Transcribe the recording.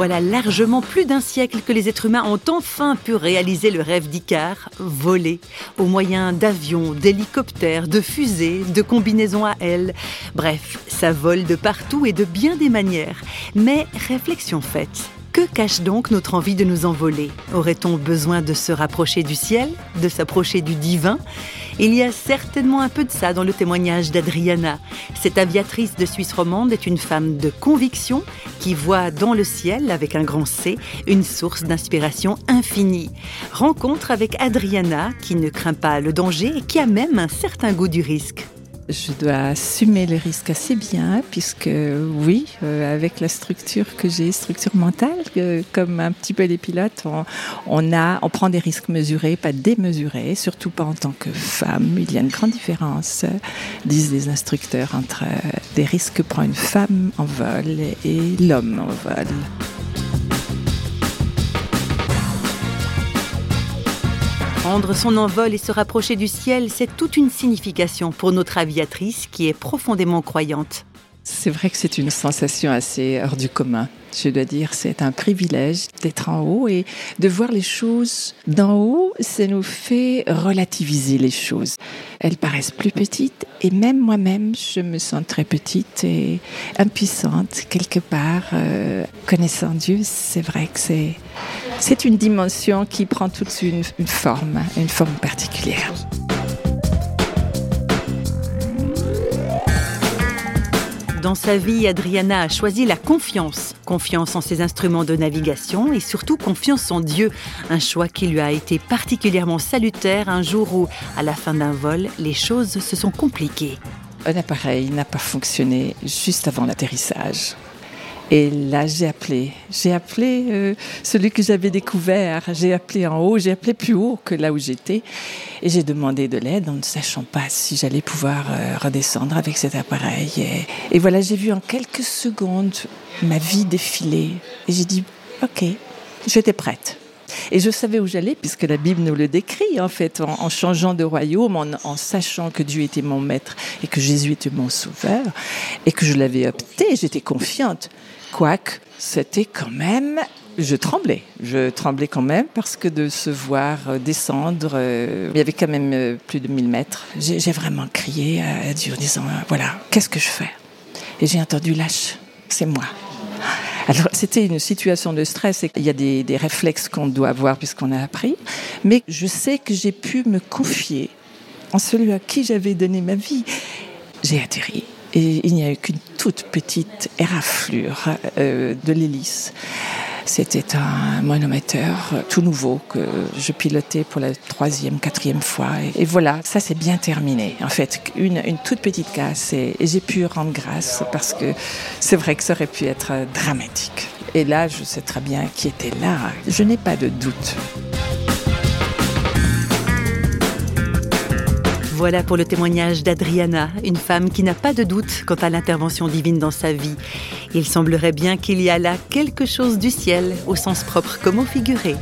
Voilà largement plus d'un siècle que les êtres humains ont enfin pu réaliser le rêve d'Icare, voler, au moyen d'avions, d'hélicoptères, de fusées, de combinaisons à ailes. Bref, ça vole de partout et de bien des manières. Mais réflexion faite, que cache donc notre envie de nous envoler? Aurait-on besoin de se rapprocher du ciel, de s'approcher du divin? Il y a certainement un peu de ça dans le témoignage d'Adriana. Cette aviatrice de Suisse romande est une femme de conviction qui voit dans le ciel, avec un grand C, une source d'inspiration infinie. Rencontre avec Adriana qui ne craint pas le danger et qui a même un certain goût du risque je dois assumer les risques assez bien, puisque oui, euh, avec la structure que j'ai, structure mentale, comme un petit peu les pilotes, on, prend des risques mesurés, pas démesurés, surtout pas en tant que femme. Il y a une grande différence, disent les instructeurs, entre des risques que prend une femme en vol et l'homme en vol. Prendre son envol et se rapprocher du ciel, c'est toute une signification pour notre aviatrice qui est profondément croyante. C'est vrai que c'est une sensation assez hors du commun. Je dois dire, c'est un privilège d'être en haut et de voir les choses d'en haut, ça nous fait relativiser les choses. Elles paraissent plus petites et même moi-même, je me sens très petite et impuissante quelque part. Euh, connaissant Dieu, c'est vrai que c'est une dimension qui prend tout de suite une, forme, une forme particulière. Dans sa vie, Adriana a choisi la confiance. Confiance en ses instruments de navigation et surtout confiance en Dieu. Un choix qui lui a été particulièrement salutaire un jour où, à la fin d'un vol, les choses se sont compliquées. Un appareil n'a pas fonctionné juste avant l'atterrissage. Et là, j'ai appelé. J'ai appelé euh, celui que j'avais découvert. J'ai appelé en haut, j'ai appelé plus haut que là où j'étais. Et j'ai demandé de l'aide en ne sachant pas si j'allais pouvoir euh, redescendre avec cet appareil. Et, et voilà, j'ai vu en quelques secondes ma vie défiler. Et j'ai dit, OK, j'étais prête. Et je savais où j'allais, puisque la Bible nous le décrit, en fait, en, changeant de royaume, en, sachant que Dieu était mon maître et que Jésus était mon sauveur, et que je l'avais opté, j'étais confiante. Quoique, c'était quand même je tremblais, je tremblais quand même parce que de se voir euh, descendre, euh, il y avait quand même euh, plus de 1000 mètres. J'ai vraiment crié à Dieu en disant voilà, qu'est-ce que je fais? Et j'ai entendu lâche, c'est moi. Alors c'était une situation de stress et il y a des, réflexes qu'on doit avoir puisqu'on a appris, mais je sais que j'ai pu me confier en celui à qui j'avais donné ma vie. J'ai atterri et il n'y a eu qu'une toute petite éraflure euh, de l'hélice. C'était un monomoteur tout nouveau que je pilotais pour la troisième, quatrième fois. Et, voilà, ça s'est bien terminé. En fait, une, toute petite casse et j'ai pu rendre grâce parce que c'est vrai que ça aurait pu être dramatique. Et là, je sais très bien qui était là. Je n'ai pas de doute. Voilà pour le témoignage d'Adriana, une femme qui n'a pas de doute quant à l'intervention divine dans sa vie. Il semblerait bien qu'il y a là quelque chose du ciel, au sens propre comme au figuré.